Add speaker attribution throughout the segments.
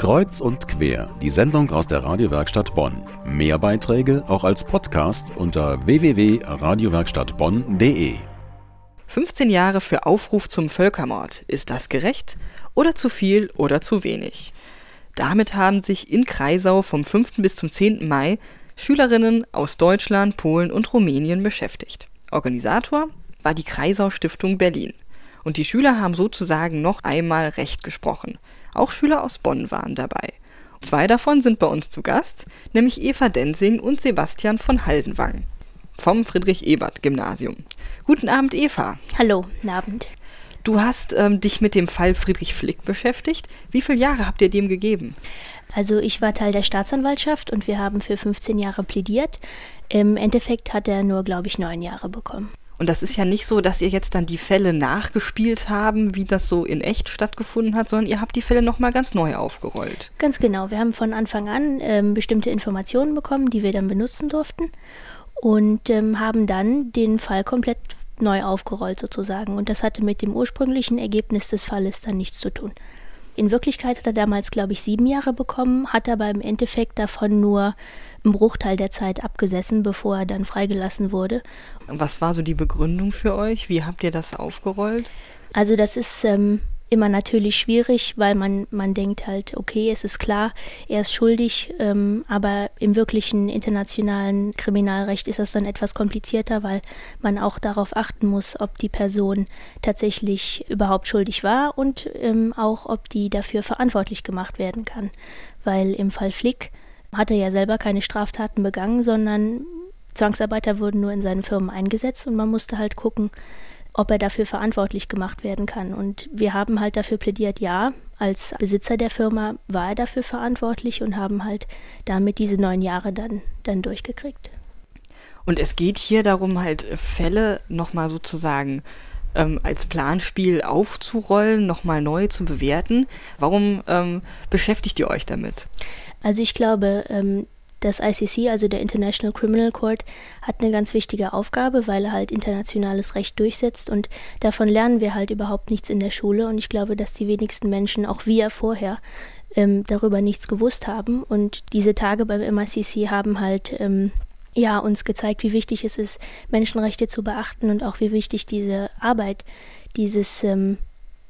Speaker 1: Kreuz und quer, die Sendung aus der Radiowerkstatt Bonn. Mehr Beiträge auch als Podcast unter www.radiowerkstattbonn.de.
Speaker 2: 15 Jahre für Aufruf zum Völkermord. Ist das gerecht? Oder zu viel oder zu wenig? Damit haben sich in Kreisau vom 5. bis zum 10. Mai Schülerinnen aus Deutschland, Polen und Rumänien beschäftigt. Organisator war die Kreisau Stiftung Berlin. Und die Schüler haben sozusagen noch einmal Recht gesprochen. Auch Schüler aus Bonn waren dabei. Zwei davon sind bei uns zu Gast, nämlich Eva Densing und Sebastian von Haldenwang vom Friedrich-Ebert-Gymnasium. Guten Abend, Eva.
Speaker 3: Hallo, guten Abend.
Speaker 2: Du hast ähm, dich mit dem Fall Friedrich Flick beschäftigt. Wie viele Jahre habt ihr dem gegeben?
Speaker 3: Also ich war Teil der Staatsanwaltschaft und wir haben für 15 Jahre plädiert. Im Endeffekt hat er nur, glaube ich, neun Jahre bekommen.
Speaker 2: Und das ist ja nicht so, dass ihr jetzt dann die Fälle nachgespielt haben, wie das so in echt stattgefunden hat, sondern ihr habt die Fälle nochmal ganz neu aufgerollt.
Speaker 3: Ganz genau. Wir haben von Anfang an ähm, bestimmte Informationen bekommen, die wir dann benutzen durften und ähm, haben dann den Fall komplett neu aufgerollt sozusagen. Und das hatte mit dem ursprünglichen Ergebnis des Falles dann nichts zu tun. In Wirklichkeit hat er damals, glaube ich, sieben Jahre bekommen, hat aber im Endeffekt davon nur einen Bruchteil der Zeit abgesessen, bevor er dann freigelassen wurde.
Speaker 2: Was war so die Begründung für euch? Wie habt ihr das aufgerollt?
Speaker 3: Also das ist ähm, immer natürlich schwierig, weil man, man denkt halt, okay, es ist klar, er ist schuldig, ähm, aber im wirklichen internationalen Kriminalrecht ist das dann etwas komplizierter, weil man auch darauf achten muss, ob die Person tatsächlich überhaupt schuldig war und ähm, auch, ob die dafür verantwortlich gemacht werden kann. Weil im Fall Flick hat er ja selber keine Straftaten begangen, sondern Zwangsarbeiter wurden nur in seinen Firmen eingesetzt und man musste halt gucken, ob er dafür verantwortlich gemacht werden kann. Und wir haben halt dafür plädiert, ja, als Besitzer der Firma war er dafür verantwortlich und haben halt damit diese neun Jahre dann, dann durchgekriegt.
Speaker 2: Und es geht hier darum, halt Fälle nochmal sozusagen ähm, als Planspiel aufzurollen, nochmal neu zu bewerten. Warum ähm, beschäftigt ihr euch damit?
Speaker 3: Also ich glaube, ähm, das ICC, also der International Criminal Court, hat eine ganz wichtige Aufgabe, weil er halt internationales Recht durchsetzt und davon lernen wir halt überhaupt nichts in der Schule und ich glaube, dass die wenigsten Menschen, auch wir vorher, ähm, darüber nichts gewusst haben und diese Tage beim MICC haben halt ähm, ja, uns gezeigt, wie wichtig es ist, Menschenrechte zu beachten und auch wie wichtig diese Arbeit dieses ähm,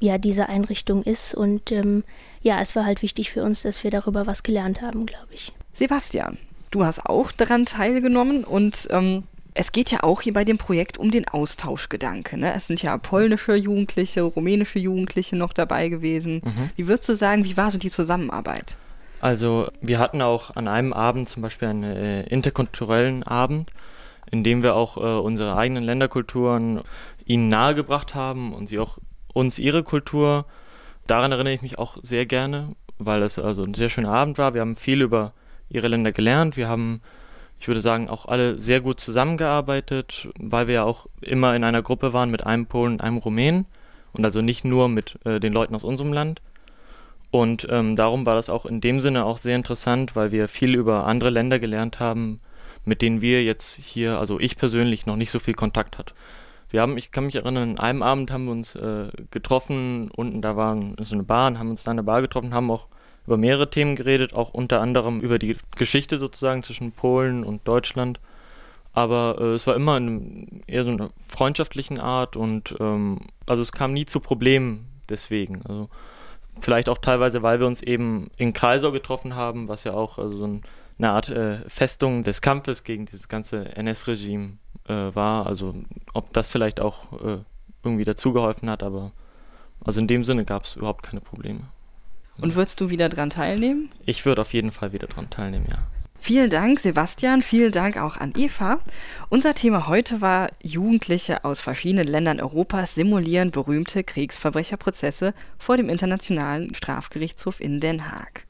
Speaker 3: ja, diese Einrichtung ist. Und ähm, ja, es war halt wichtig für uns, dass wir darüber was gelernt haben, glaube ich.
Speaker 2: Sebastian, du hast auch daran teilgenommen und ähm, es geht ja auch hier bei dem Projekt um den Austauschgedanke. Ne? Es sind ja polnische Jugendliche, rumänische Jugendliche noch dabei gewesen. Mhm. Wie würdest du sagen, wie war so die Zusammenarbeit?
Speaker 4: Also wir hatten auch an einem Abend zum Beispiel einen äh, interkulturellen Abend, in dem wir auch äh, unsere eigenen Länderkulturen ihnen nahegebracht haben und sie auch uns ihre Kultur. Daran erinnere ich mich auch sehr gerne, weil es also ein sehr schöner Abend war. Wir haben viel über ihre Länder gelernt. Wir haben, ich würde sagen, auch alle sehr gut zusammengearbeitet, weil wir ja auch immer in einer Gruppe waren mit einem Polen und einem Rumänen und also nicht nur mit äh, den Leuten aus unserem Land. Und ähm, darum war das auch in dem Sinne auch sehr interessant, weil wir viel über andere Länder gelernt haben, mit denen wir jetzt hier, also ich persönlich, noch nicht so viel Kontakt hatte. Wir haben, ich kann mich erinnern, an einem Abend haben wir uns äh, getroffen, unten da war so eine Bar und haben uns da in der Bar getroffen, haben auch über mehrere Themen geredet, auch unter anderem über die Geschichte sozusagen zwischen Polen und Deutschland. Aber äh, es war immer in eher so einer freundschaftlichen Art und ähm, also es kam nie zu Problemen deswegen. Also vielleicht auch teilweise, weil wir uns eben in Kreisau getroffen haben, was ja auch also so ein, eine Art äh, Festung des Kampfes gegen dieses ganze NS-Regime äh, war. Also ob das vielleicht auch äh, irgendwie dazugeholfen hat, aber also in dem Sinne gab es überhaupt keine Probleme.
Speaker 2: Und würdest du wieder dran teilnehmen?
Speaker 4: Ich würde auf jeden Fall wieder dran teilnehmen, ja.
Speaker 2: Vielen Dank, Sebastian. Vielen Dank auch an Eva. Unser Thema heute war Jugendliche aus verschiedenen Ländern Europas simulieren berühmte Kriegsverbrecherprozesse vor dem Internationalen Strafgerichtshof in Den Haag.